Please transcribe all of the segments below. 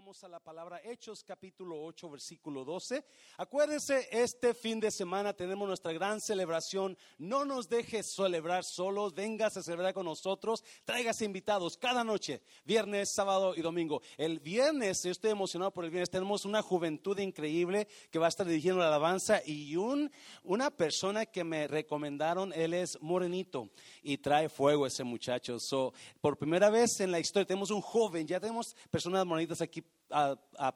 vamos a la palabra Hechos capítulo 8 versículo 12. Acuérdense, este fin de semana tenemos nuestra gran celebración. No nos dejes celebrar solos, vengas a celebrar con nosotros, traigas invitados cada noche, viernes, sábado y domingo. El viernes, estoy emocionado por el viernes, tenemos una juventud increíble que va a estar dirigiendo la alabanza y un, una persona que me recomendaron, él es morenito y trae fuego ese muchacho. So, por primera vez en la historia tenemos un joven, ya tenemos personas morenitas aquí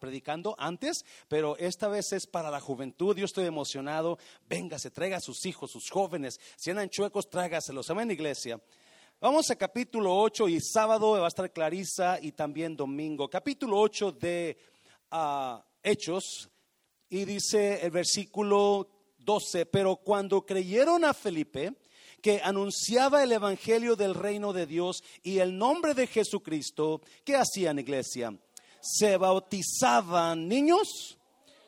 predicando antes, pero esta vez es para la juventud. Yo estoy emocionado. Venga, se traiga a sus hijos, sus jóvenes. Si andan chuecos, trágaselos. Amén, iglesia. Vamos a capítulo 8 y sábado va a estar Clarisa y también domingo. Capítulo 8 de ah, Hechos y dice el versículo 12, pero cuando creyeron a Felipe, que anunciaba el Evangelio del reino de Dios y el nombre de Jesucristo, ¿qué hacían iglesia? ¿Se bautizaban niños?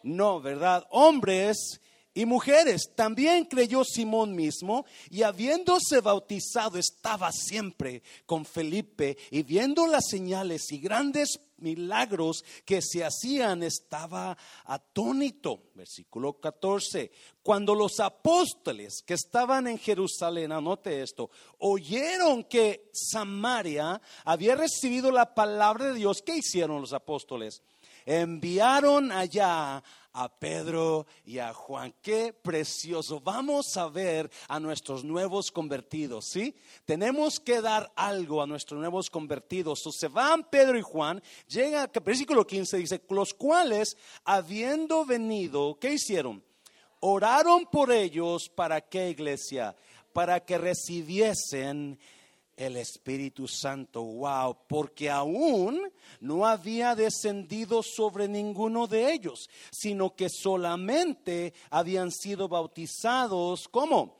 No, ¿verdad? Hombres y mujeres. También creyó Simón mismo y habiéndose bautizado estaba siempre con Felipe y viendo las señales y grandes milagros que se hacían estaba atónito. Versículo 14. Cuando los apóstoles que estaban en Jerusalén, anote esto, oyeron que Samaria había recibido la palabra de Dios, ¿qué hicieron los apóstoles? Enviaron allá a Pedro y a Juan. Qué precioso. Vamos a ver a nuestros nuevos convertidos, ¿sí? Tenemos que dar algo a nuestros nuevos convertidos. se van Pedro y Juan, llega, versículo 15 dice, los cuales, habiendo venido, ¿qué hicieron? Oraron por ellos para qué iglesia? Para que recibiesen el Espíritu Santo. Wow, porque aún no había descendido sobre ninguno de ellos, sino que solamente habían sido bautizados, ¿cómo?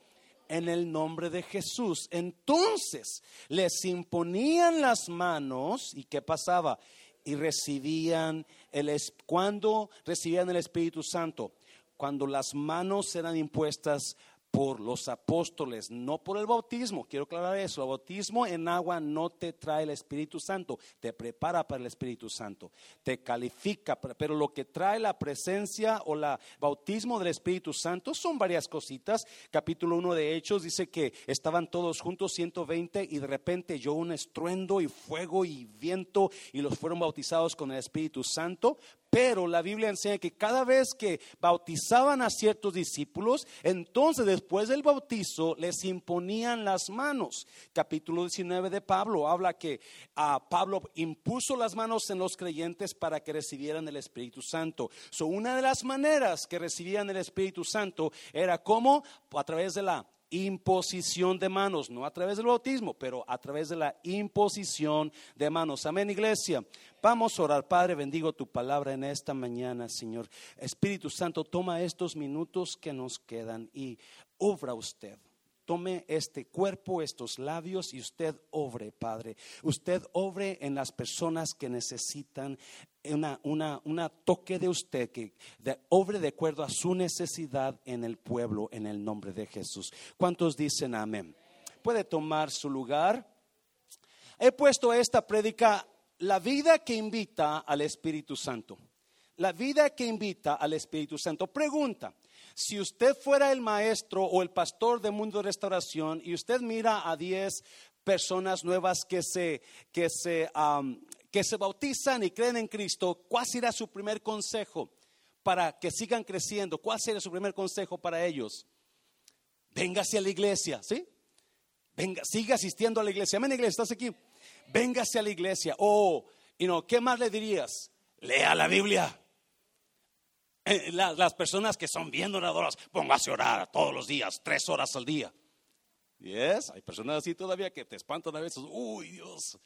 En el nombre de Jesús. Entonces les imponían las manos y ¿qué pasaba? Y recibían el cuando recibían el Espíritu Santo, cuando las manos eran impuestas por los apóstoles, no por el bautismo. Quiero aclarar eso. El bautismo en agua no te trae el Espíritu Santo, te prepara para el Espíritu Santo, te califica, pero lo que trae la presencia o el bautismo del Espíritu Santo son varias cositas. Capítulo 1 de Hechos dice que estaban todos juntos 120 y de repente yo un estruendo y fuego y viento y los fueron bautizados con el Espíritu Santo. Pero la Biblia enseña que cada vez que bautizaban a ciertos discípulos, entonces después del bautizo les imponían las manos. Capítulo 19 de Pablo habla que a Pablo impuso las manos en los creyentes para que recibieran el Espíritu Santo. So, una de las maneras que recibían el Espíritu Santo era como a través de la imposición de manos, no a través del bautismo, pero a través de la imposición de manos. Amén, iglesia. Vamos a orar, Padre, bendigo tu palabra en esta mañana, Señor. Espíritu Santo, toma estos minutos que nos quedan y obra usted. Tome este cuerpo, estos labios y usted obre, Padre. Usted obre en las personas que necesitan una, toque de usted, que obre de acuerdo a su necesidad en el pueblo, en el nombre de Jesús. ¿Cuántos dicen amén? Puede tomar su lugar. He puesto esta prédica, la vida que invita al Espíritu Santo. La vida que invita al Espíritu Santo. Pregunta, si usted fuera el maestro o el pastor de Mundo de Restauración y usted mira a 10 personas nuevas que se, que se, que se bautizan y creen en Cristo, ¿cuál será su primer consejo para que sigan creciendo? ¿Cuál sería su primer consejo para ellos? Véngase a la iglesia, ¿sí? Venga, siga asistiendo a la iglesia. Amén, iglesia, ¿estás aquí? Véngase a la iglesia. Oh, ¿qué más le dirías? Lea la Biblia. Eh, las, personas que son bien oradoras, póngase a orar todos los días, tres horas al día. Yes, hay personas así todavía que te espantan a veces. Uy, Dios.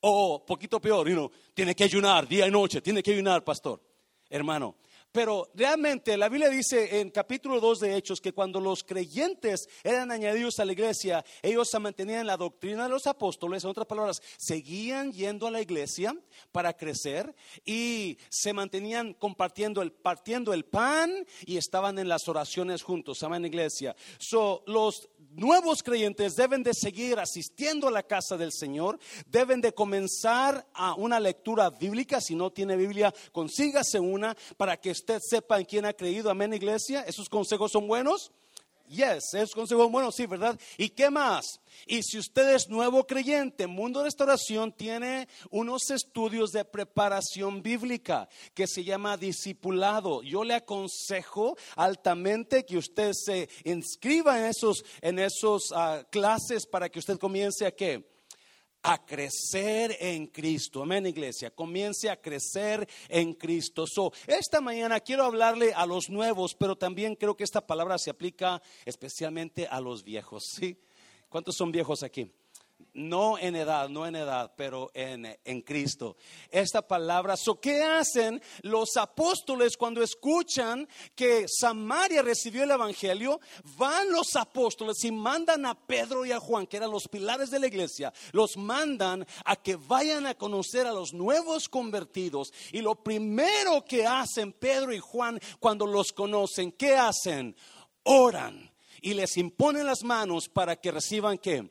O poquito peor, you tiene que ayunar día y noche, tiene que ayunar, pastor. Hermano, Pero realmente la Biblia dice en capítulo 2 de Hechos que cuando los creyentes eran añadidos a la iglesia, ellos se mantenían en la doctrina de los apóstoles, en otras palabras, seguían yendo a la iglesia para crecer y se mantenían compartiendo el partiendo el pan y estaban en las oraciones juntos, en iglesia. So, los nuevos creyentes deben de seguir asistiendo a la casa del Señor, deben de comenzar a una lectura bíblica, si no tiene Biblia, consígase una para que usted sepa en quién ha creído, amén iglesia, esos consejos son buenos. Yes, esos consejos son buenos, sí, ¿verdad? ¿Y qué más? Y si usted es nuevo creyente, Mundo de Restauración tiene unos estudios de preparación bíblica que se llama discipulado. Yo le aconsejo altamente que usted se inscriba en esos, en esos ah, clases para que usted comience a qué? A crecer en Cristo. Amén, iglesia. Comience a crecer en Cristo. So, esta mañana quiero hablarle a los nuevos, pero también creo que esta palabra se aplica especialmente a los viejos. ¿sí? ¿Cuántos son viejos aquí? No en edad, no en edad, pero en, en Cristo. Esta palabra, so, ¿qué hacen los apóstoles cuando escuchan que Samaria recibió el Evangelio? Van los apóstoles y mandan a Pedro y a Juan, que eran los pilares de la iglesia, los mandan a que vayan a conocer a los nuevos convertidos. Y lo primero que hacen Pedro y Juan cuando los conocen, ¿qué hacen? Oran y les imponen las manos para que reciban qué?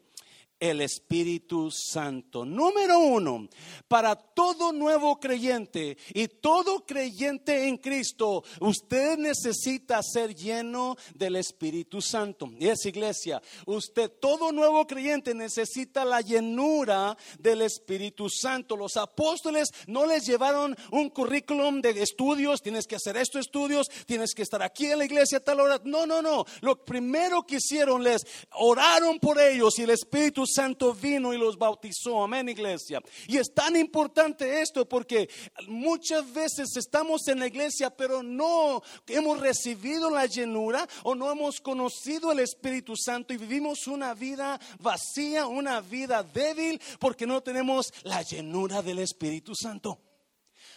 El Espíritu Santo. Número uno, para todo nuevo creyente y todo creyente en Cristo, usted necesita ser lleno del Espíritu Santo. Y es iglesia, usted, todo nuevo creyente necesita la llenura del Espíritu Santo. Los apóstoles no les llevaron un currículum de estudios, tienes que hacer estos estudios, tienes que estar aquí en la iglesia a tal hora. No, no, no. Lo primero que hicieron les oraron por ellos y el Espíritu Santo vino y los bautizó. Amén, iglesia. Y es tan importante esto porque muchas veces estamos en la iglesia, pero no hemos recibido la llenura o no hemos conocido el Espíritu Santo y vivimos una vida vacía, una vida débil porque no tenemos la llenura del Espíritu Santo.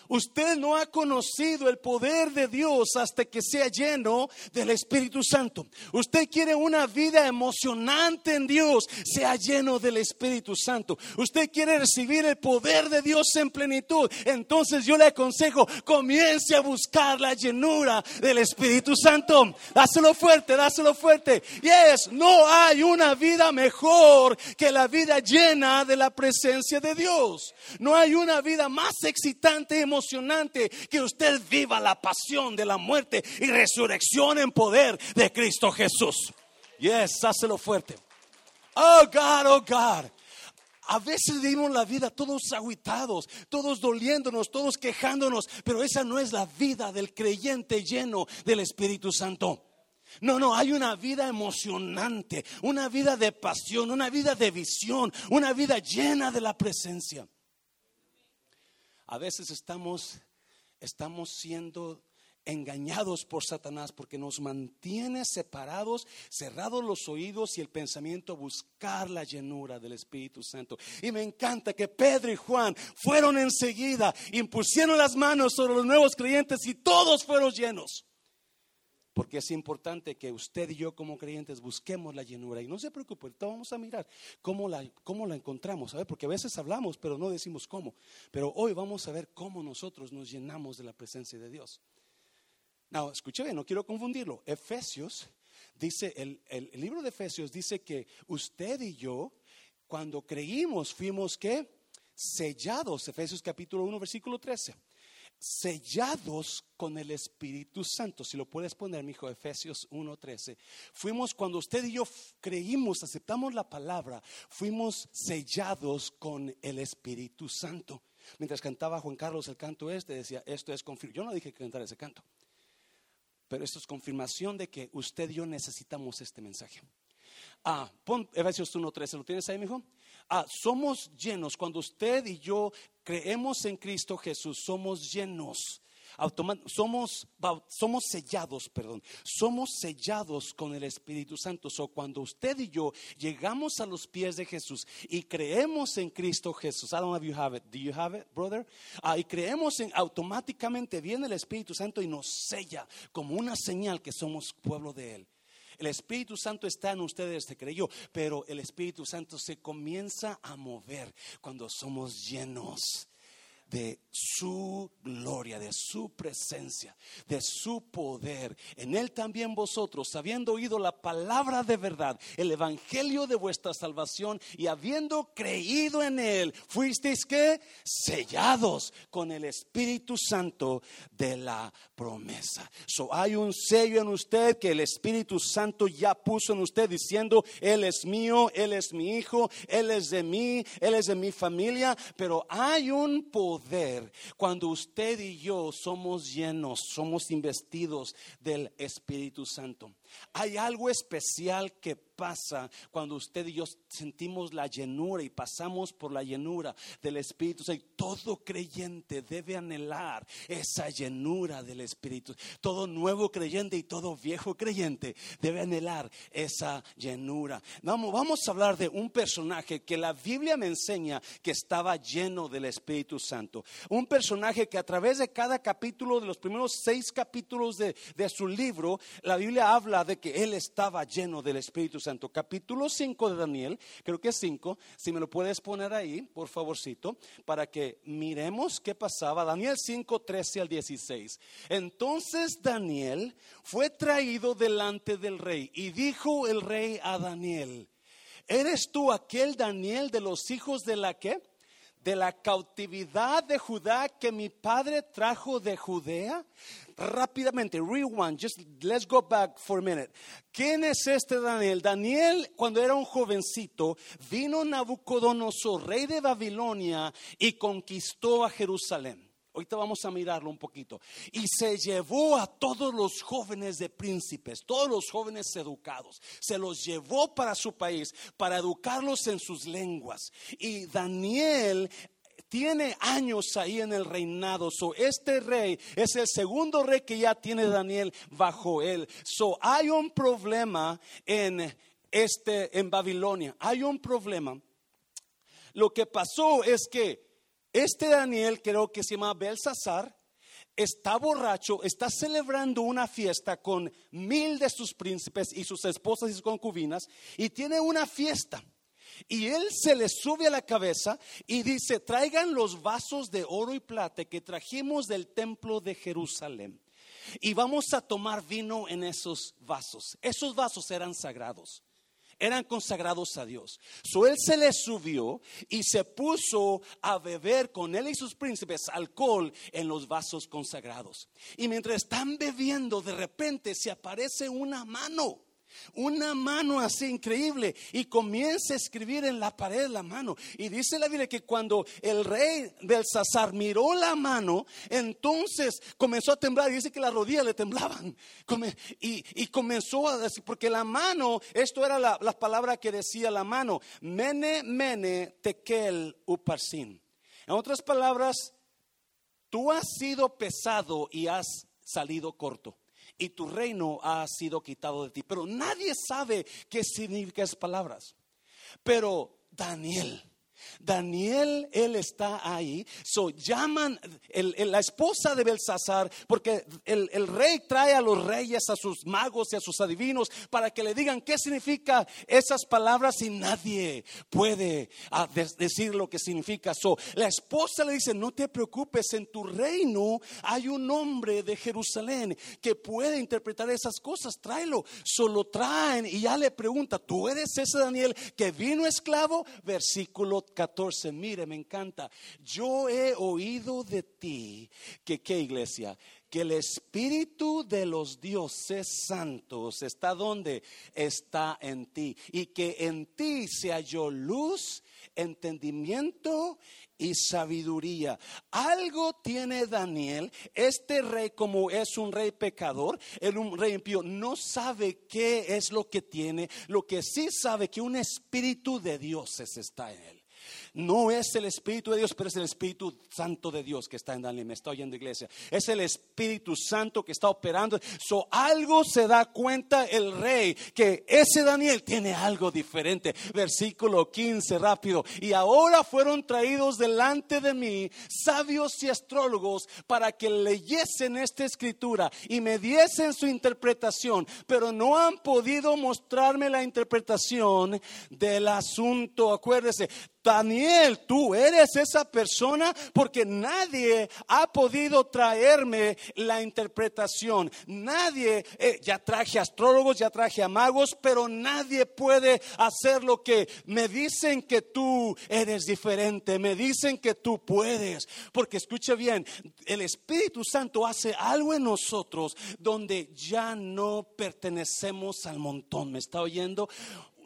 Usted no ha conocido el poder de Dios hasta que sea lleno del Espíritu Santo. Usted quiere una vida emocionante en Dios, sea lleno del Espíritu Santo. Usted quiere recibir el poder de Dios en plenitud. Entonces yo le aconsejo, comience a buscar la llenura del Espíritu Santo. Dáselo fuerte, dáselo fuerte. Yes, no hay una vida mejor que la vida llena de la presencia de Dios. No hay una vida más excitante y emocionante que usted viva la pasión de la muerte y resurrección en poder de Cristo Jesús. Yes, hácelo fuerte. Oh God, oh God. A veces vivimos la vida todos aguitados, todos doliéndonos, todos quejándonos, pero esa no es la vida del creyente lleno del Espíritu Santo. No, no, hay una vida emocionante, una vida de pasión, una vida de visión, una vida llena de la presencia. A veces estamos, estamos siendo engañados por Satanás porque nos mantiene separados, cerrados los oídos y el pensamiento a buscar la llenura del Espíritu Santo. Y me encanta que Pedro y Juan fueron enseguida, impusieron las manos sobre los nuevos creyentes y todos fueron llenos. Porque es importante que usted y yo como creyentes busquemos la llenura. Y no se preocupe, vamos a mirar cómo la, cómo la encontramos. A porque a veces hablamos, pero no decimos cómo. Pero hoy vamos a ver cómo nosotros nos llenamos de la presencia de Dios. No, escuche bien, no quiero confundirlo. Efesios dice, el, el, el libro de Efesios dice que usted y yo, cuando creímos, fuimos que sellados. Efesios capítulo 1, versículo 13 sellados con el Espíritu Santo. Si lo puedes poner, mi hijo, Efesios 1:13. Fuimos cuando usted y yo creímos, aceptamos la palabra, fuimos sellados con el Espíritu Santo. Mientras cantaba Juan Carlos el canto este, decía, esto es confirmación. Yo no dije que cantara ese canto, pero esto es confirmación de que usted y yo necesitamos este mensaje. Ah, pon Efesios 1:13, ¿lo tienes ahí, mi hijo? Ah, somos llenos cuando usted y yo creemos en Cristo Jesús, somos llenos. somos, somos sellados, perdón, somos sellados con el Espíritu Santo. So, cuando usted y yo llegamos a los pies de Jesús y creemos en Cristo Jesús, I don't know if you have it, do you have it, brother? Ah, y creemos en, automáticamente viene el Espíritu Santo y nos sella como una señal que somos pueblo de Él. El Espíritu Santo está en ustedes, se creyó, pero el Espíritu Santo se comienza a mover cuando somos llenos de su gloria, de su presencia, de su poder. En Él también vosotros, habiendo oído la palabra de verdad, el evangelio de vuestra salvación y habiendo creído en Él, fuisteis que sellados con el Espíritu Santo de la promesa. So, hay un sello en usted que el Espíritu Santo ya puso en usted diciendo, Él es mío, Él es mi hijo, Él es de mí, Él es de mi familia, pero hay un poder cuando usted y yo somos llenos, somos investidos del Espíritu Santo. Hay algo especial que pasa cuando usted y yo sentimos la llenura y pasamos por la llenura del Espíritu. todo creyente debe anhelar esa llenura del Espíritu. Todo nuevo creyente y todo viejo creyente debe anhelar esa llenura. Vamos, vamos a hablar de un personaje que la Biblia me enseña que estaba lleno del Espíritu Santo. Un personaje que a través de cada capítulo, de los primeros seis capítulos de, de su libro, la Biblia habla de que él estaba lleno del Espíritu Santo. Capítulo 5 de Daniel, creo que es 5, si me lo puedes poner ahí, por favorcito, para que miremos qué pasaba. Daniel 5, 13 al 16. Entonces Daniel fue traído delante del rey y dijo el rey a Daniel, ¿eres tú aquel Daniel de los hijos de la que? De la cautividad de Judá que mi padre trajo de Judea? Rápidamente, rewind, just let's go back for a minute. ¿Quién es este Daniel? Daniel, cuando era un jovencito, vino Nabucodonosor, rey de Babilonia, y conquistó a Jerusalén. Ahorita vamos a mirarlo un poquito. Y se llevó a todos los jóvenes de príncipes, todos los jóvenes educados. Se los llevó para su país, para educarlos en sus lenguas. Y Daniel tiene años ahí en el reinado. So, este rey es el segundo rey que ya tiene Daniel bajo él. So, hay un problema en este en Babilonia. Hay un problema. Lo que pasó es que este Daniel, creo que se llama Belsasar, está borracho, está celebrando una fiesta con mil de sus príncipes y sus esposas y sus concubinas, y tiene una fiesta. Y él se le sube a la cabeza y dice, traigan los vasos de oro y plata que trajimos del templo de Jerusalén. Y vamos a tomar vino en esos vasos. Esos vasos eran sagrados eran consagrados a Dios. So él se le subió y se puso a beber con él y sus príncipes alcohol en los vasos consagrados. Y mientras están bebiendo, de repente se aparece una mano una mano así increíble y comienza a escribir en la pared la mano. Y dice la Biblia que cuando el rey del Sazar miró la mano, entonces comenzó a temblar. Y dice que las rodillas le temblaban. Y, comenzó a decir, porque la mano, esto era la, palabra que decía la mano, mene, mene, tekel, uparsin. En otras palabras, tú has sido pesado y has salido corto y tu reino ha sido quitado de ti. Pero nadie sabe qué significan esas palabras. Pero Daniel Daniel, él está ahí. So llaman la esposa de Belsasar, porque el, rey trae a los reyes, a sus magos y a sus adivinos para que le digan qué significa esas palabras y nadie puede ah, decir lo que significa. So, la esposa le dice: No te preocupes, en tu reino hay un hombre de Jerusalén que puede interpretar esas cosas. Tráelo. Solo traen y ya le pregunta: ¿Tú eres ese Daniel que vino esclavo? Versículo 14, mire, me encanta. Yo he oído de ti que, ¿qué iglesia? Que el Espíritu de los dioses santos está donde está en ti. Y que en ti se halló luz, entendimiento y sabiduría. Algo tiene Daniel, este rey como es un rey pecador, el un rey impío, no sabe qué es lo que tiene, lo que sí sabe que un espíritu de dioses está en él. No es el Espíritu de Dios, pero es el Espíritu Santo de Dios que está en Daniel. Me está oyendo, iglesia. Es el Espíritu Santo que está operando. So, algo se da cuenta el rey que ese Daniel tiene algo diferente. Versículo 15, rápido. Y ahora fueron traídos delante de mí sabios y astrólogos para que leyesen esta escritura y me diesen su interpretación, pero no han podido mostrarme la interpretación del asunto. Acuérdese, Daniel, tú eres esa persona porque nadie ha podido traerme la interpretación. Nadie, eh, ya traje astrólogos, ya traje a magos, pero nadie puede hacer lo que me dicen que tú eres diferente, me dicen que tú puedes. Porque escuche bien, el Espíritu Santo hace algo en nosotros donde ya no pertenecemos al montón. ¿Me está oyendo?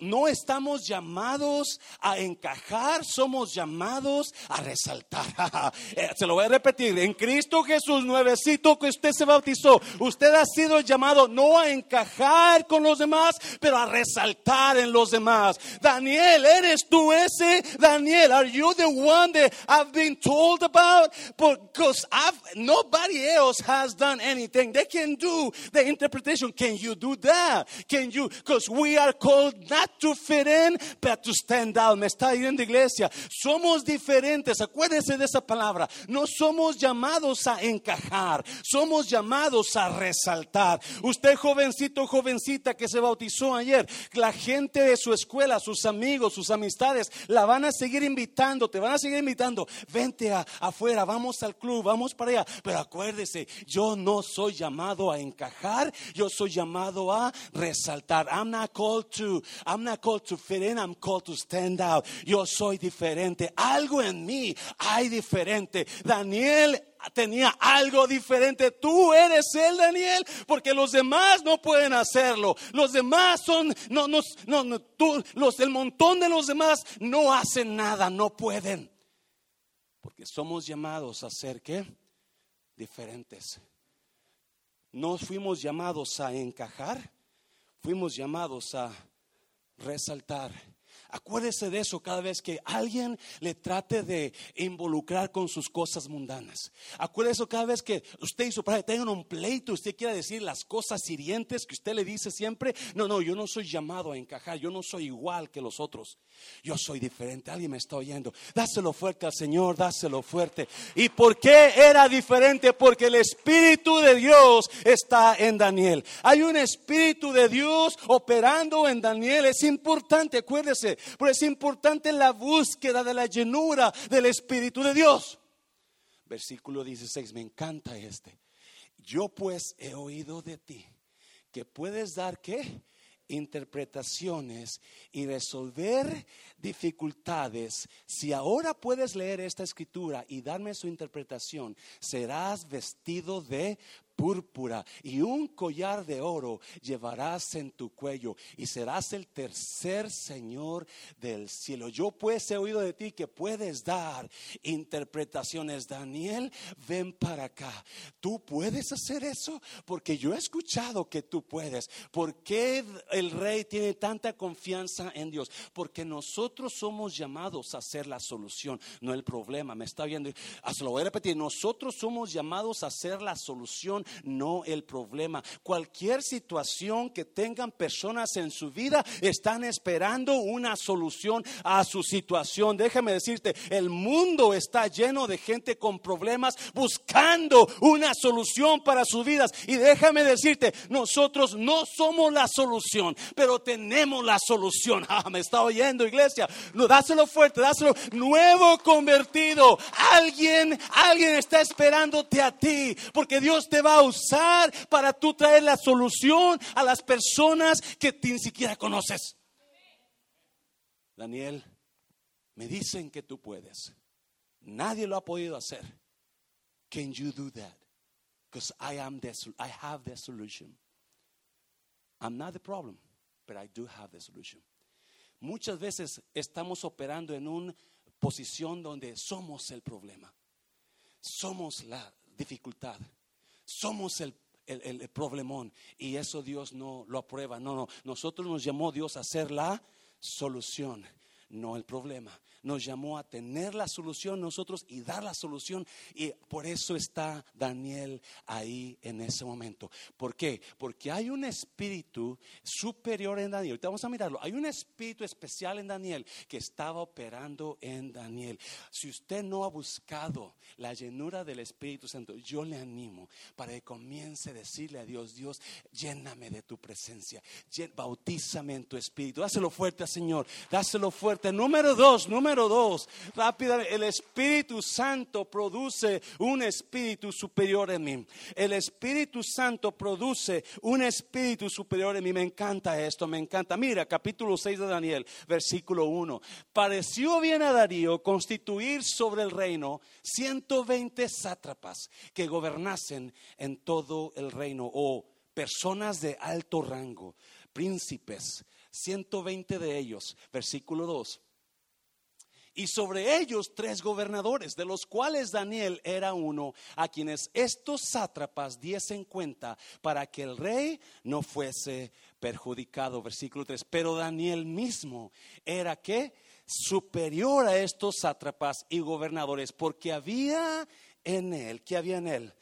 No estamos llamados a encajar, somos llamados a resaltar. Eh, se lo voy a repetir, en Cristo Jesús, nuevecito que usted se bautizó, usted ha sido llamado no a encajar con los demás, pero a resaltar en los demás. Daniel, ¿eres tú ese? Daniel, are you the one that I've been told about? Because I've, nobody else has done anything. They can do the interpretation. Can you do that? Can you? Because we are called not to fit in, but to stand out. Me está yendo iglesia. Somos diferentes. Acuérdense de esa palabra. No somos llamados a encajar. Somos llamados a resaltar. Usted jovencito, jovencita que se bautizó ayer, la gente de su escuela, sus amigos, sus amistades, la van a seguir invitando, te van a seguir invitando. Vente afuera, vamos al club, vamos para allá. Pero acuérdese, yo no soy llamado a encajar, yo soy llamado a resaltar. I'm not called to, not called to fit in, I'm called to stand out. Yo soy diferente. Algo en mí hay diferente. Daniel tenía algo diferente. Tú eres el Daniel, porque los demás no pueden hacerlo. Los demás son, no, no, no, tú, los, el montón de los demás no hacen nada, no pueden. Porque somos llamados a ser qué? Diferentes. No fuimos llamados a encajar, fuimos llamados a resaltar. Acuérdese de eso cada vez que alguien le trate de involucrar con sus cosas mundanas. Acuérdese cada vez que usted y su padre tengan un pleito, usted quiera decir las cosas hirientes que usted le dice siempre. No, no, yo no soy llamado a encajar, yo no soy igual que los otros. Yo soy diferente. Alguien me está oyendo. Dáselo fuerte al Señor, dáselo fuerte. ¿Y por qué era diferente? Porque el Espíritu de Dios está en Daniel. Hay un Espíritu de Dios operando en Daniel. Es importante, acuérdese, pero es importante la búsqueda de la llenura del Espíritu de Dios. Versículo 16, me encanta este. Yo pues he oído de ti que puedes dar qué? interpretaciones y resolver dificultades, si ahora puedes leer esta escritura y darme su interpretación, serás vestido de púrpura y un collar de oro llevarás en tu cuello y serás el tercer Señor del cielo. Yo pues he oído de ti que puedes dar interpretaciones. Daniel, ven para acá. ¿Tú puedes hacer eso? Porque yo he escuchado que tú puedes. ¿Por qué el rey tiene tanta confianza en Dios? Porque nosotros somos llamados a ser la solución, no el problema. Me está viendo. Ah, lo voy a repetir. Nosotros somos llamados a ser la solución no el problema. Cualquier situación que tengan personas en su vida están esperando una solución a su situación. Déjame decirte, el mundo está lleno de gente con problemas buscando una solución para sus vidas. Y déjame decirte, nosotros no somos la solución, pero tenemos la solución. Ah, me está oyendo, iglesia. Dáselo fuerte, dáselo. Nuevo convertido. Alguien, alguien está esperándote a ti, porque Dios te va a usar para tú traer la solución a las personas que ni siquiera conoces. Daniel, me dicen que tú puedes. Nadie lo ha podido hacer. Can you do that? Because I am the, I have the solution. I'm not the problem, but I do have the solution. Muchas veces estamos operando en una posición donde somos el problema. Somos la dificultad somos el, el, problemón y eso Dios no lo aprueba. No, no, nosotros nos llamó Dios a ser la solución. No el problema. Nos llamó a tener la solución nosotros y dar la solución. Y por eso está Daniel ahí en ese momento. ¿Por qué? Porque hay un espíritu superior en Daniel. Ahorita vamos a mirarlo. Hay un espíritu especial en Daniel que estaba operando en Daniel. Si usted no ha buscado la llenura del Espíritu Santo, yo le animo para que comience a decirle a Dios, Dios, lléname de tu presencia. Bautízame en tu espíritu. Dáselo fuerte, Señor. Dáselo fuerte. Número dos, número dos. Rápidamente, el Espíritu Santo produce un espíritu superior en mí. El Espíritu Santo produce un espíritu superior en mí. Me encanta esto, me encanta. Mira, capítulo 6 de Daniel, versículo 1. Pareció bien a Darío constituir sobre el reino 120 sátrapas que gobernasen en todo el reino o personas de alto rango, príncipes, 120 de ellos, versículo 2 y sobre ellos tres gobernadores, de los cuales Daniel era uno, a quienes estos sátrapas diesen cuenta para que el rey no fuese perjudicado. Versículo 3. Pero Daniel mismo era que superior a estos sátrapas y gobernadores, porque había en él, ¿qué había en él?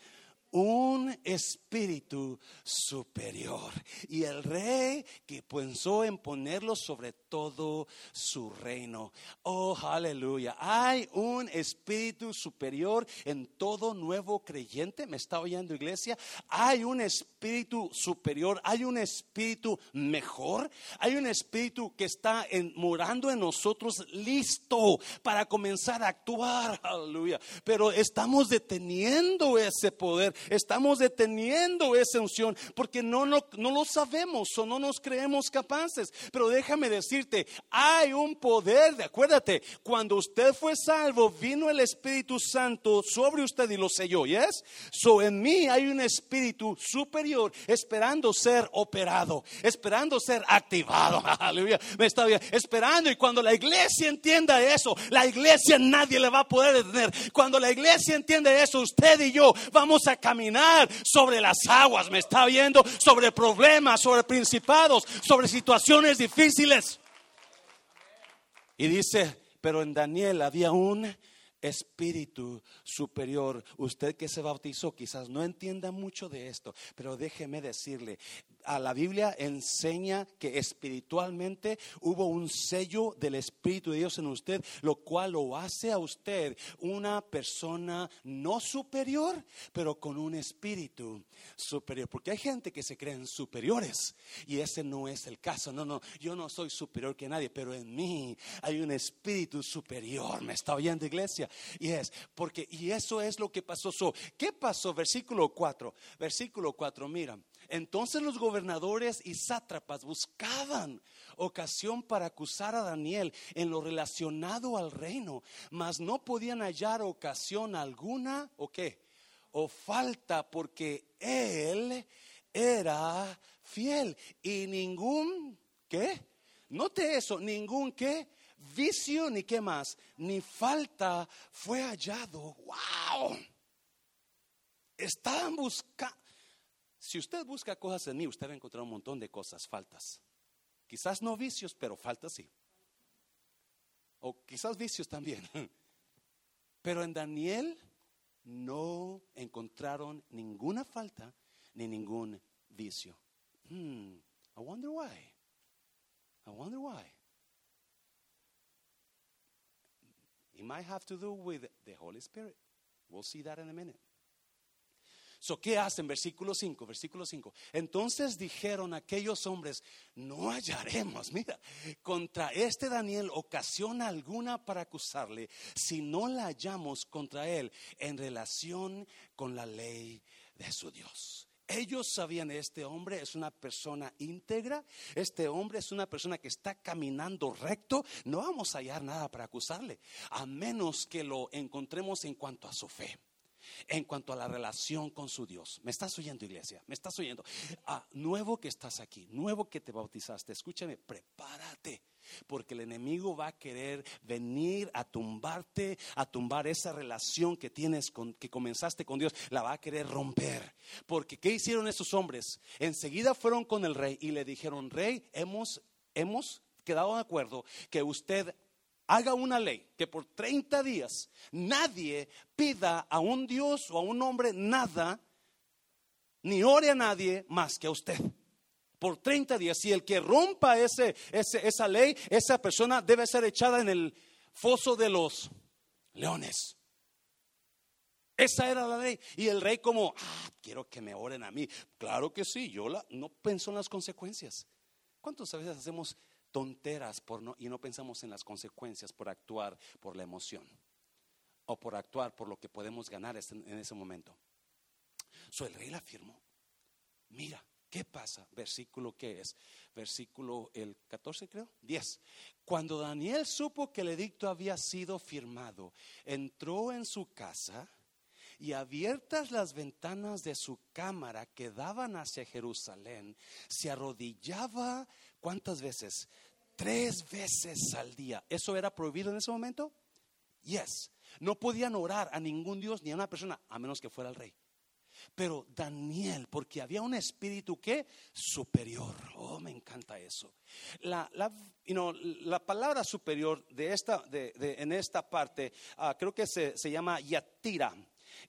Un espíritu superior. Y el rey que pensó en ponerlo sobre todo su reino. Oh, aleluya. Hay un espíritu superior en todo nuevo creyente. ¿Me está oyendo iglesia? Hay un espíritu superior. Hay un espíritu mejor. Hay un espíritu que está morando en nosotros listo para comenzar a actuar. Aleluya. Pero estamos deteniendo ese poder estamos deteniendo esa unción porque no, no, no lo sabemos o no nos creemos capaces. Pero déjame decirte, hay un poder, de, acuérdate, cuando usted fue salvo, vino el Espíritu Santo sobre usted y lo selló, ¿yes? So en mí hay un espíritu superior esperando ser operado, esperando ser activado. Aleluya, me está esperando y cuando la iglesia entienda eso, la iglesia nadie le va a poder detener. Cuando la iglesia entiende eso, usted y yo vamos a caminar sobre las aguas, me está viendo, sobre problemas, sobre principados, sobre situaciones difíciles. Y dice, pero en Daniel había un espíritu superior. Usted que se bautizó quizás no entienda mucho de esto, pero déjeme decirle, a la Biblia enseña que espiritualmente hubo un sello del Espíritu de Dios en usted, lo cual lo hace a usted una persona no superior, pero con un espíritu superior. Porque hay gente que se creen superiores y ese no es el caso. No, no, yo no soy superior que nadie, pero en mí hay un espíritu superior. ¿Me está oyendo iglesia? Y es porque, y eso es lo que pasó. ¿Qué pasó? Versículo 4, versículo 4, mira. Entonces los gobernadores y sátrapas buscaban ocasión para acusar a Daniel en lo relacionado al reino, mas no podían hallar ocasión alguna o qué, o falta porque él era fiel y ningún qué, note eso, ningún qué vicio ni qué más, ni falta fue hallado. Wow. Estaban buscando si usted busca cosas en mí, usted va a encontrar un montón de cosas, faltas. Quizás no vicios, pero faltas sí. O quizás vicios también. Pero en Daniel no encontraron ninguna falta ni ningún vicio. Hmm, I wonder why. I wonder why. It might have to do with the Holy Spirit. We'll see that in a minute. So, ¿Qué hacen? Versículo 5, versículo 5. Entonces dijeron aquellos hombres, no hallaremos, mira, contra este Daniel ocasión alguna para acusarle si no la hallamos contra él en relación con la ley de su Dios. Ellos sabían, este hombre es una persona íntegra, este hombre es una persona que está caminando recto, no vamos a hallar nada para acusarle, a menos que lo encontremos en cuanto a su fe en cuanto a la relación con su Dios. ¿Me estás oyendo, iglesia? ¿Me estás oyendo? Ah, nuevo que estás aquí, nuevo que te bautizaste, escúchame, prepárate. Porque el enemigo va a querer venir a tumbarte, a tumbar esa relación que tienes con, que comenzaste con Dios, la va a querer romper. Porque ¿qué hicieron esos hombres? Enseguida fueron con el rey y le dijeron, rey, hemos, hemos quedado de acuerdo que usted haga una ley que por 30 días nadie pida a un Dios o a un hombre nada, ni ore a nadie más que a usted. Por 30 días. Si el que rompa ese, esa ley, esa persona debe ser echada en el foso de los leones. Esa era la ley. Y el rey como, ah, quiero que me oren a mí. Claro que sí, yo la, no pensó en las consecuencias. ¿Cuántas veces hacemos tonteras por no, y no pensamos en las consecuencias por actuar por la emoción o por actuar por lo que podemos ganar en ese momento? So el rey la firmó. Mira, ¿qué pasa? Versículo que es? Versículo el 14 creo, 10. Cuando Daniel supo que el edicto había sido firmado, entró en su casa y abiertas las ventanas de su cámara que daban hacia Jerusalén, se arrodillaba ¿cuántas veces? Tres veces al día. ¿Eso era prohibido en ese momento? Yes. No podían orar a ningún Dios ni a una persona, a menos que fuera el rey. Pero Daniel, porque había un espíritu que superior. Oh, me encanta eso. La, la, la palabra superior de esta, de, en esta parte, ah, creo que se, se llama yatira.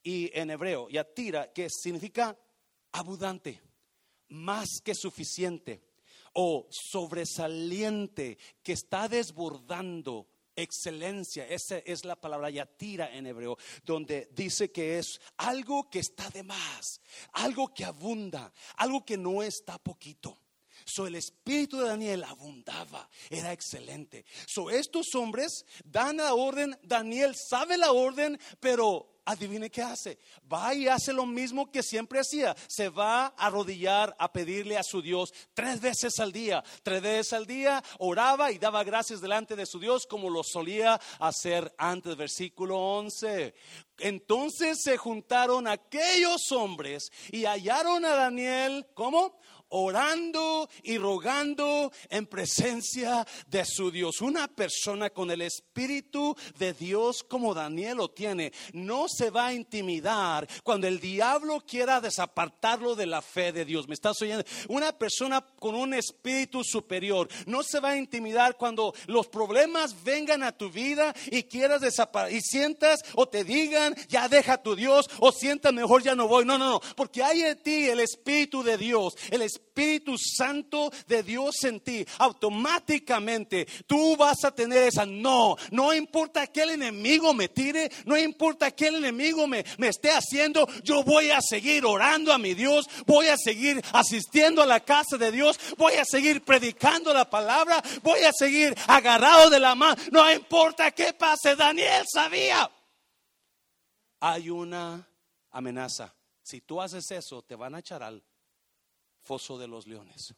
Y en hebreo, yatira, que significa abundante, más que suficiente o sobresaliente que está desbordando excelencia. Esa es la palabra yatira en hebreo, donde dice que es algo que está de más, algo que abunda, algo que no está poquito. So, el espíritu de Daniel abundaba, era excelente. So, estos hombres dan la orden, Daniel sabe la orden, pero adivine qué hace. Va y hace lo mismo que siempre hacía. Se va a arrodillar a pedirle a su Dios tres veces al día. Tres veces al día oraba y daba gracias delante de su Dios como lo solía hacer antes. Versículo 11. Entonces se juntaron aquellos hombres y hallaron a Daniel, ¿cómo? Orando y rogando en presencia de su Dios. Una persona con el Espíritu de Dios como Daniel lo tiene, no se va a intimidar cuando el diablo quiera desapartarlo de la fe de Dios. ¿Me estás oyendo? Una persona con un espíritu superior no se va a intimidar cuando los problemas vengan a tu vida y quieras desaparecer y sientas o te digan, ya deja tu Dios o sientas mejor ya no voy. No, no, no, porque hay en ti el Espíritu de Dios, el Espíritu Espíritu Santo de Dios en ti, automáticamente tú vas a tener esa no, no importa que el enemigo me tire, no importa que el enemigo me, me esté haciendo, yo voy a seguir orando a mi Dios, voy a seguir asistiendo a la casa de Dios, voy a seguir predicando la palabra, voy a seguir agarrado de la mano, no importa qué pase, Daniel sabía. Hay una amenaza. Si tú haces eso, te van a echar al foso de los leones.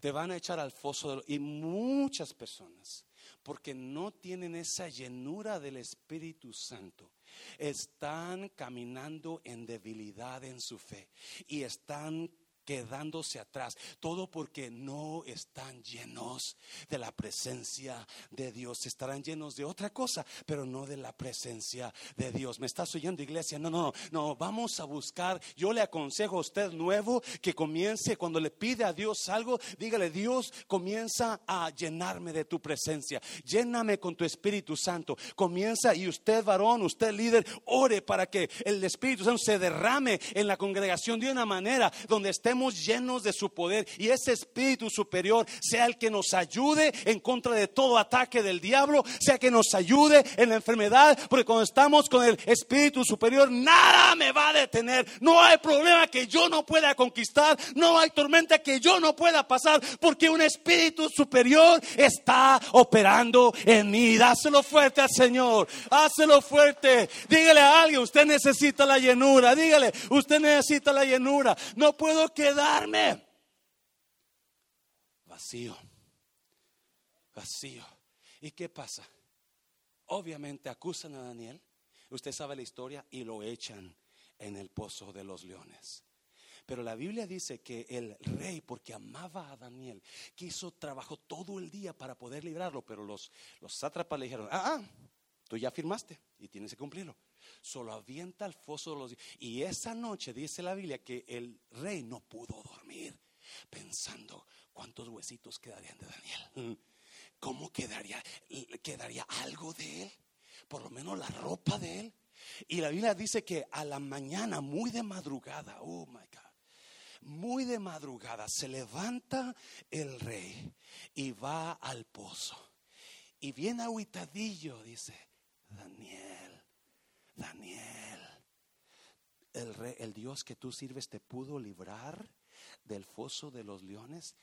Te van a echar al foso de los... Y muchas personas, porque no tienen esa llenura del Espíritu Santo, están caminando en debilidad en su fe y están quedándose atrás. Todo porque no están llenos de la presencia de Dios. Estarán llenos de otra cosa, pero no de la presencia de Dios. ¿Me estás oyendo, iglesia? No, no, no. No, vamos a buscar. Yo le aconsejo a usted nuevo que comience cuando le pide a Dios algo, dígale, Dios, comienza a llenarme de tu presencia. Lléname con tu Espíritu Santo. Comienza y usted, varón, usted líder, ore para que el Espíritu Santo se derrame en la congregación de una manera donde estemos llenos de su poder y ese espíritu superior sea el que nos ayude en contra de todo ataque del diablo, sea que nos ayude en la enfermedad, porque cuando estamos con el espíritu superior, nada me va a detener. No hay problema que yo no pueda conquistar, no hay tormenta que yo no pueda pasar, porque un espíritu superior está operando en mí. Dáselo fuerte al Señor, hácelo fuerte. Dígale a alguien, usted necesita la llenura, dígale, usted necesita la llenura. No puedo que quedarme vacío, vacío. ¿Y qué pasa? Obviamente acusan a Daniel, usted sabe la historia, y lo echan en el pozo de los leones. Pero la Biblia dice que el rey, porque amaba a Daniel, quiso trabajó todo el día para poder librarlo, pero los, los sátrapas le dijeron, ah, ah, tú ya firmaste y tienes que cumplirlo solo avienta al foso de los... Y esa noche dice la Biblia que el rey no pudo dormir pensando cuántos huesitos quedarían de Daniel. ¿cómo quedaría, quedaría algo de él? Por lo menos la ropa de él. Y la Biblia dice que a la mañana, muy de madrugada, oh my God, muy de madrugada, se levanta el rey y va al pozo. Y viene aguitadillo, dice, Daniel, Daniel, el, rey, el Dios que tú sirves te pudo librar del foso de los leones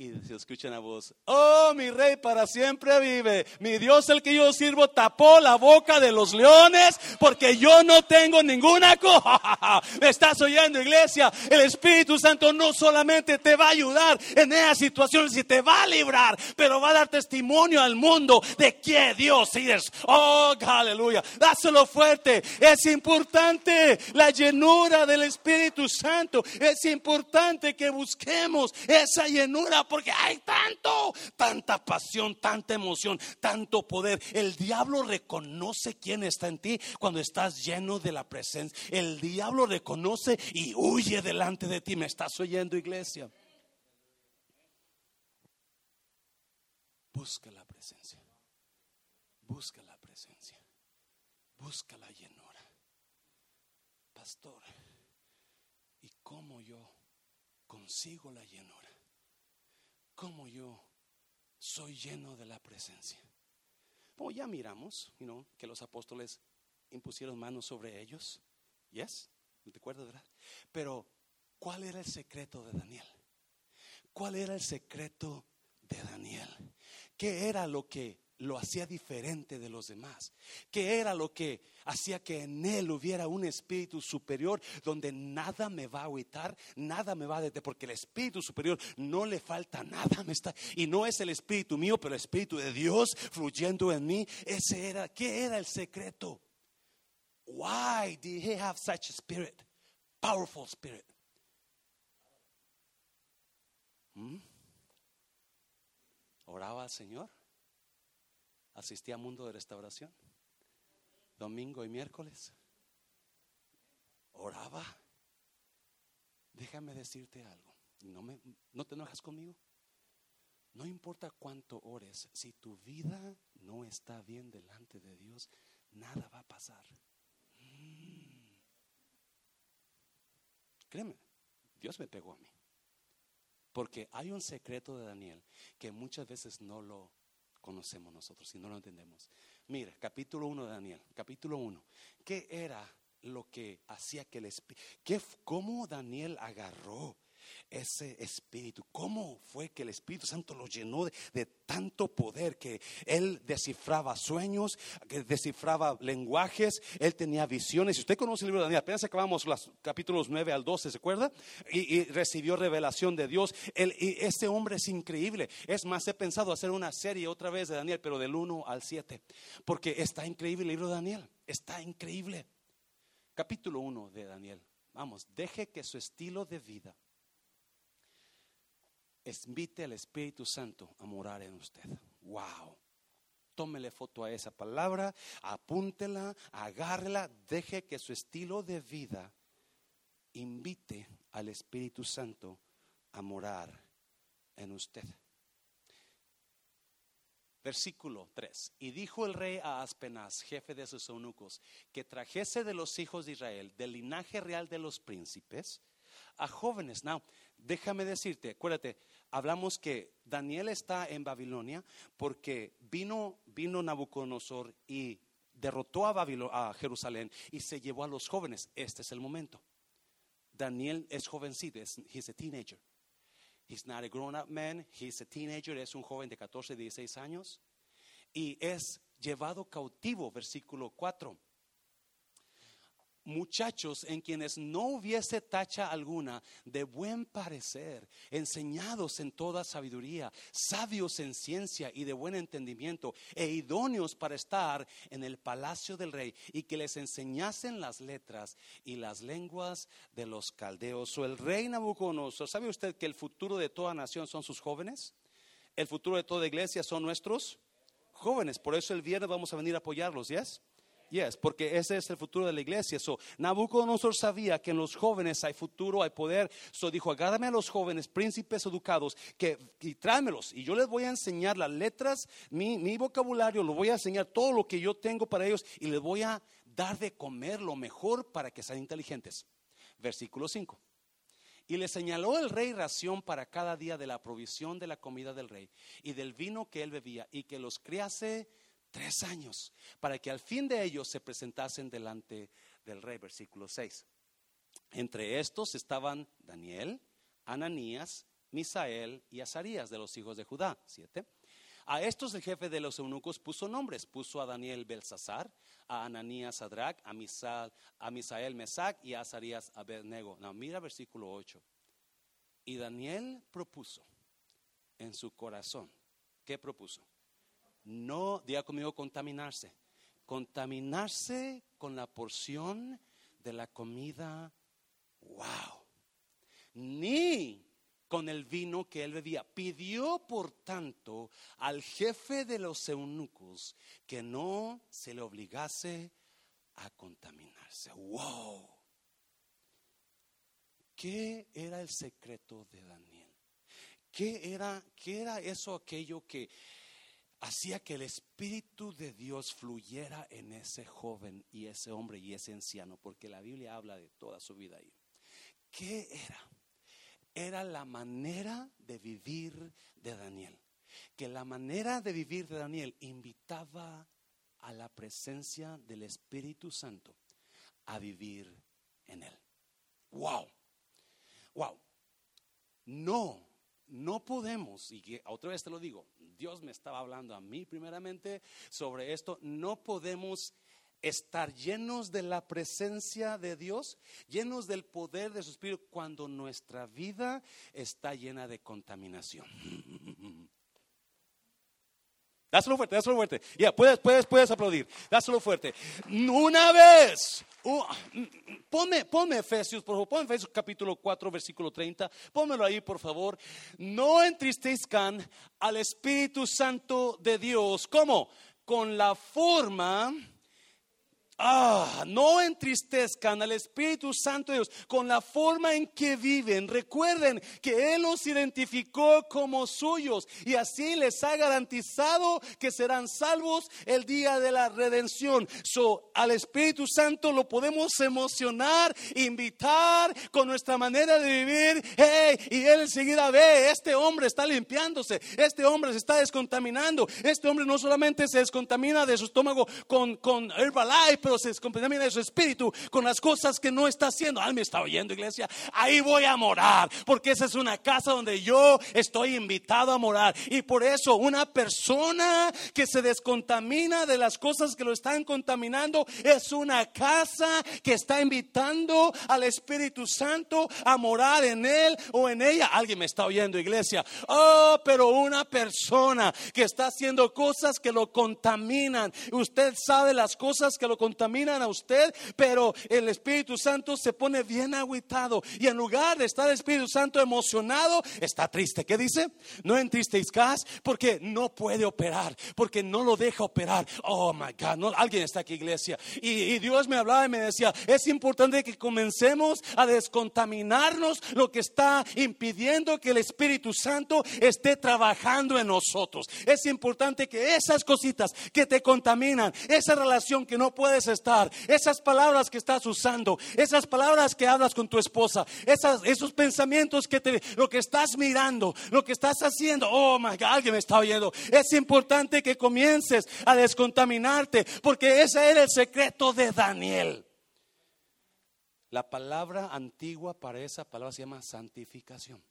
y se escucha la voz, oh, mi rey para siempre vive. Mi Dios, el que yo sirvo, tapó la boca de los leones porque yo no tengo ninguna cosa. ¿Me estás oyendo, iglesia? El Espíritu Santo no solamente te va a ayudar en esa situación, si te va a librar, pero va a dar testimonio al mundo de que Dios es. Oh, aleluya. Dáselo fuerte. Es importante la llenura del Espíritu Santo. Es importante que busquemos esa llenura porque hay tanto, tanta pasión, tanta emoción, tanto poder. El diablo reconoce quién está en ti cuando estás lleno de la presencia. El diablo reconoce y huye delante de ti. ¿Me estás oyendo, iglesia? Busca la presencia. Busca la presencia. Busca la llenura. Pastor, ¿y cómo yo consigo la llenura? ¿Cómo yo soy lleno de la presencia? Como ya miramos, you que los apóstoles impusieron manos sobre ellos. Yes, ¿te acuerdas, verdad? Pero, ¿cuál era el secreto de Daniel? ¿Cuál era el secreto de Daniel? ¿Qué era lo que lo hacía diferente de los demás? ¿Qué era lo que hacía que en él hubiera un espíritu superior donde nada me va a agüitar, nada me va a detener, porque el espíritu superior no le falta nada, me está, y no es el espíritu mío, pero el espíritu de Dios fluyendo en mí. Ese era, ¿qué era el secreto? Why did he have such spirit? Powerful spirit. ¿Mm? Oraba al Señor asistía a Mundo de Restauración, domingo y miércoles. Oraba. Déjame decirte algo. No, me, no te enojas conmigo. No importa cuánto ores, si tu vida no está bien delante de Dios, nada va a pasar. Mm. Créeme, Dios me pegó a mí. Porque hay un secreto de Daniel que muchas veces no lo conocemos nosotros si no lo entendemos. Mira, capítulo 1 de Daniel, capítulo 1. ¿Qué era lo que hacía que el espíritu, cómo Daniel agarró ese espíritu. ¿Cómo fue que el Espíritu Santo lo llenó de, tanto poder que él descifraba sueños, que descifraba lenguajes, él tenía visiones? Si usted conoce el libro de Daniel, apenas acabamos los capítulos 9 al 12, ¿se acuerda? Y, recibió revelación de Dios. y este hombre es increíble. Es más, he pensado hacer una serie otra vez de Daniel, pero del 1 al 7, porque está increíble el libro de Daniel. Está increíble. Capítulo 1 de Daniel. Vamos, deje que su estilo de vida invite al Espíritu Santo a morar en usted. Wow. Tómele foto a esa palabra, apúntela, agárrela, deje que su estilo de vida invite al Espíritu Santo a morar en usted. Versículo 3. Y dijo el rey a Aspenaz, jefe de sus eunucos, que trajese de los hijos de Israel, del linaje real de los príncipes, a jóvenes. Now, déjame decirte, acuérdate, hablamos que Daniel está en Babilonia porque vino, vino Nabucodonosor y derrotó a, a Jerusalén y se llevó a los jóvenes. Este es el momento. Daniel es jovencito, es, he's a teenager. He's not a grown up man, he's a teenager, es un joven de 14, 16 años. Y es llevado cautivo, versículo 4 muchachos en quienes no hubiese tacha alguna de buen parecer, enseñados en toda sabiduría, sabios en ciencia y de buen entendimiento, e idóneos para estar en el palacio del rey, y que les enseñasen las letras y las lenguas de los caldeos. O el rey Nabucodonosor, ¿sabe usted que el futuro de toda nación son sus jóvenes? El futuro de toda iglesia son nuestros jóvenes. Por eso el viernes vamos a venir a apoyarlos, ¿yes? Yes, porque ese es el futuro de la iglesia. So, Nabucodonosor sabía que en los jóvenes hay futuro, hay poder. So dijo, agárrame a los jóvenes, príncipes educados, que, y tráemelos. Y yo les voy a enseñar las letras, mi, mi vocabulario, lo voy a enseñar todo lo que yo tengo para ellos y les voy a dar de comer lo mejor para que sean inteligentes. Versículo 5. Y le señaló el rey ración para cada día de la provisión de la comida del rey y del vino que él bebía y que los criase tres años para que al fin de ellos se presentasen delante del rey. Versículo 6. Entre estos estaban Daniel, Ananías, Misael y Azarías de los hijos de Judá. Siete. A estos el jefe de los eunucos puso nombres. Puso a Daniel Belsasar, a Ananías Sadrach, a, Misael, a Misael Mesac y a Azarías Abednego. No, mira versículo 8. Y Daniel propuso en su corazón. ¿Qué propuso? No, diga conmigo, contaminarse. Contaminarse con la porción de la comida. Wow. Ni con el vino que él bebía. Pidió, por tanto, al jefe de los eunucos que no se le obligase a contaminarse. ¡Wow! ¿Qué era el secreto de Daniel? ¿Qué era, qué era eso, aquello que hacía que el Espíritu de Dios fluyera en ese joven y ese hombre y ese anciano? Porque la Biblia habla de toda su vida ahí. ¿Qué era? era la manera de vivir de Daniel. Que la manera de vivir de Daniel invitaba a la presencia del Espíritu Santo a vivir en él. Wow. Wow. No, no podemos, y otra vez te lo digo, Dios me estaba hablando a mí primeramente sobre esto, no podemos estar llenos de la presencia de Dios, llenos del poder de su Espíritu, cuando nuestra vida está llena de contaminación. Dáselo fuerte, dáselo fuerte. Ya, puedes, puedes, puedes aplaudir. Dáselo fuerte. Una vez. Uh, ponme, ponme Efesios, por favor. Ponme Efesios capítulo 4, versículo 30. Pónmelo ahí, por favor. No entristezcan al Espíritu Santo de Dios. ¿Cómo? Con la forma Ah, no entristezcan al Espíritu Santo de Dios con la forma en que viven. Recuerden que Él los identificó como suyos y así les ha garantizado que serán salvos el día de la redención. So, al Espíritu Santo lo podemos emocionar, invitar con nuestra manera de vivir. Hey, y Él enseguida ve, este hombre está limpiándose, este hombre se está descontaminando, este hombre no solamente se descontamina de su estómago con, con Herbalife, pero se descontamina de su espíritu con las cosas que no está haciendo. Ay, me está oyendo, iglesia. Ahí voy a morar, porque esa es una casa donde yo estoy invitado a morar. Y por eso, una persona que se descontamina de las cosas que lo están contaminando es una casa que está invitando al Espíritu Santo a morar en él o en ella. Alguien me está oyendo, iglesia. Oh, pero una persona que está haciendo cosas que lo contaminan. Usted sabe las cosas que lo contaminan contaminan a usted, pero el Espíritu Santo se pone bien aguitado y en lugar de estar el Espíritu Santo emocionado, está triste. ¿Qué dice? No entristezcas porque no puede operar, porque no lo deja operar. Oh my God, no, alguien está aquí, iglesia. Y Dios me hablaba y me decía: es importante que comencemos a descontaminarnos lo que está impidiendo que el Espíritu Santo esté trabajando en nosotros. Es importante que esas cositas que te contaminan, esa relación que no puedes estar, esas palabras que estás usando, esas palabras que hablas con tu esposa, esas, esos pensamientos que te, lo que estás mirando, lo que estás haciendo, oh my God, alguien me está oyendo. Es importante que comiences a descontaminarte, porque ese era el secreto de Daniel. La palabra antigua para esa palabra se llama santificación.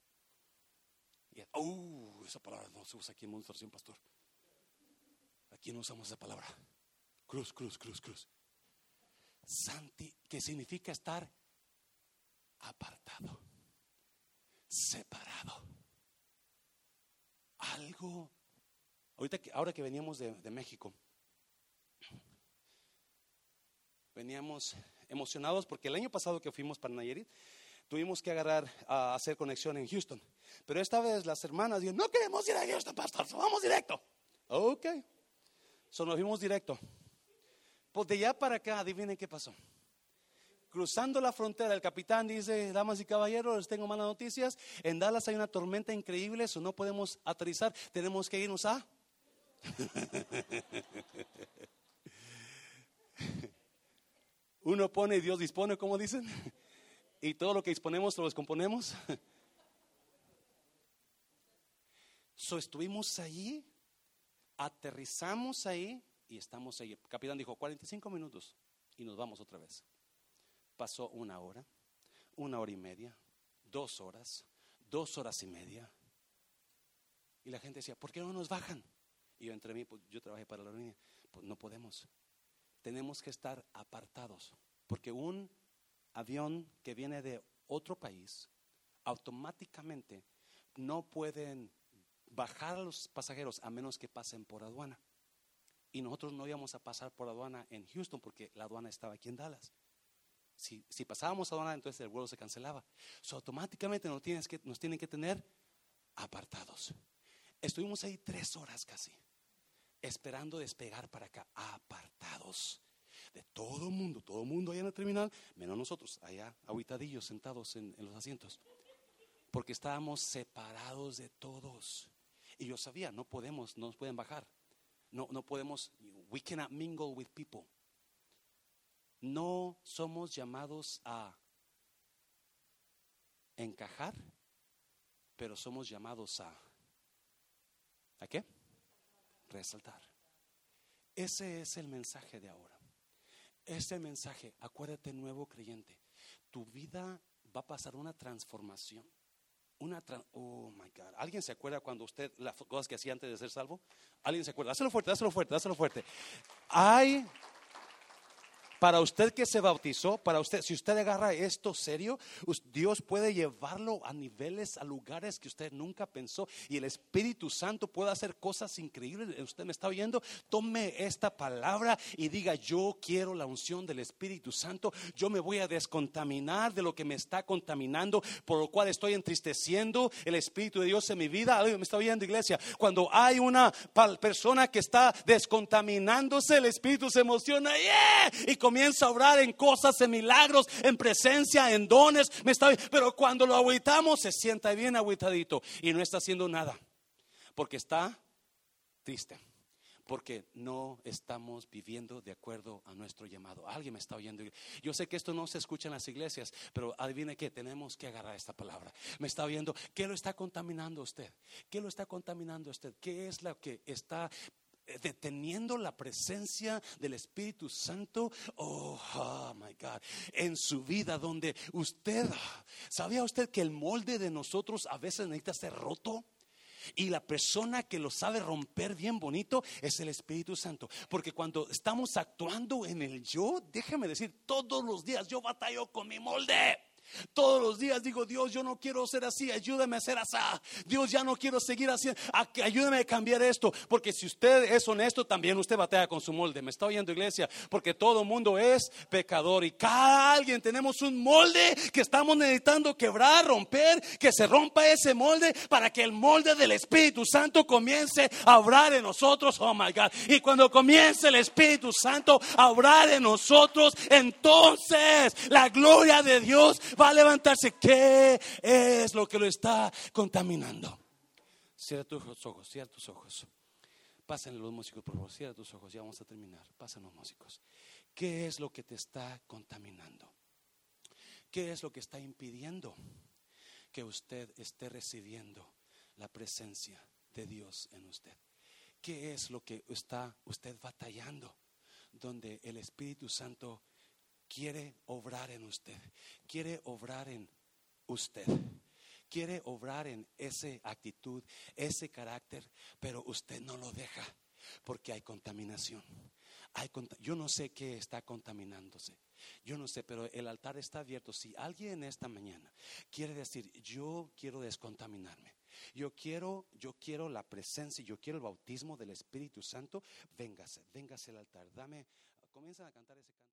Uh, esa palabra no se usa aquí en Monstruación, pastor. Aquí no usamos esa palabra. Cruz, cruz, cruz, cruz santi, que significa estar apartado, separado. Algo, ahorita que, ahora que veníamos de, de México, veníamos emocionados porque el año pasado que fuimos para Nayarit, tuvimos que agarrar a hacer conexión en Houston. Pero esta vez las hermanas dijeron, no queremos ir a Houston, pastor, vamos directo. Ok. So nos fuimos directo. Pues de allá para acá, adivinen qué pasó. Cruzando la frontera, el capitán dice, damas y caballeros, les tengo malas noticias. En Dallas hay una tormenta increíble, eso no podemos aterrizar, tenemos que irnos a... Uno pone y Dios dispone, como dicen. Y todo lo que disponemos lo descomponemos. So estuvimos allí, aterrizamos ahí y estamos ahí. El capitán dijo 45 minutos y nos vamos otra vez. Pasó una hora, una hora y media, dos horas, dos horas y media. Y la gente decía, ¿por qué no nos bajan? Y yo entre mí, pues yo trabajé para la línea, pues no podemos. Tenemos que estar apartados, porque un avión que viene de otro país, automáticamente no pueden bajar a los pasajeros a menos que pasen por aduana. Y nosotros no íbamos a pasar por aduana en Houston porque la aduana estaba aquí en Dallas. Si, si pasábamos aduana, entonces el vuelo se cancelaba. So, automáticamente nos, tienes que, nos tienen que tener apartados. Estuvimos ahí tres horas casi, esperando despegar para acá, apartados de todo el mundo, todo el mundo allá en la terminal, menos nosotros, allá aguitadillos sentados en, en los asientos, porque estábamos separados de todos. Y yo sabía, no podemos, no nos pueden bajar. No, no podemos, we cannot mingle with people. No somos llamados a encajar, pero somos llamados a, ¿a qué? Resaltar. Ese es el mensaje de ahora. Ese mensaje, acuérdate, nuevo creyente, tu vida va a pasar una transformación. Una oh my God. ¿Alguien se acuerda cuando usted las cosas que hacía antes de ser salvo? ¿Alguien se acuerda? Dáselo fuerte, dáselo fuerte, dáselo fuerte. Hay para usted que se bautizó, para usted, si usted agarra esto serio, Dios puede llevarlo a niveles, a lugares que usted nunca pensó y el Espíritu Santo puede hacer cosas increíbles. Usted me está oyendo, tome esta palabra y diga, yo quiero la unción del Espíritu Santo, yo me voy a descontaminar de lo que me está contaminando, por lo cual estoy entristeciendo el Espíritu de Dios en mi vida. ¿Alguien me está oyendo, iglesia? Cuando hay una persona que está descontaminándose, el Espíritu se emociona y comienza a obrar en cosas, en milagros, en presencia, en dones. Me está, pero cuando lo agüitamos, se sienta bien agüitadito y no está haciendo nada. Porque está triste. Porque no estamos viviendo de acuerdo a nuestro llamado. Alguien me está oyendo. Yo sé que esto no se escucha en las iglesias, pero adivine que tenemos que agarrar esta palabra. Me está oyendo. ¿Qué lo está contaminando usted? ¿Qué lo está contaminando usted? ¿Qué es lo que está deteniendo la presencia del Espíritu Santo, oh, oh, my God, en su vida donde usted, ¿sabía usted que el molde de nosotros a veces necesita ser roto? Y la persona que lo sabe romper bien bonito es el Espíritu Santo. Porque cuando estamos actuando en el yo, déjeme decir, todos los días yo batallo con mi molde. Todos los días digo, Dios, yo no quiero ser así, ayúdame a ser así. Dios, ya no quiero seguir así, ayúdame a cambiar esto. Porque si usted es honesto, también usted batea con su molde. Me está oyendo, iglesia, porque todo mundo es pecador y cada alguien tenemos un molde que estamos necesitando quebrar, romper, que se rompa ese molde para que el molde del Espíritu Santo comience a obrar en nosotros. Oh my God. Y cuando comience el Espíritu Santo a obrar en nosotros, entonces la gloria de Dios va a levantarse. ¿Qué es lo que lo está contaminando? Cierra tus ojos, cierra tus ojos. Pasen los músicos, por favor. Cierra tus ojos, ya vamos a terminar. Pasen los músicos. ¿Qué es lo que te está contaminando? ¿Qué es lo que está impidiendo que usted esté recibiendo la presencia de Dios en usted? ¿Qué es lo que está usted batallando? Donde el Espíritu Santo quiere obrar en usted, quiere obrar en usted, quiere obrar en esa actitud, ese carácter, pero usted no lo deja porque hay contaminación. Yo no sé qué está contaminándose. Yo no sé, pero el altar está abierto. Si alguien esta mañana quiere decir, yo quiero descontaminarme, yo quiero, yo quiero la presencia, yo quiero el bautismo del Espíritu Santo, véngase, véngase al altar. Dame, comienzan a cantar ese canto.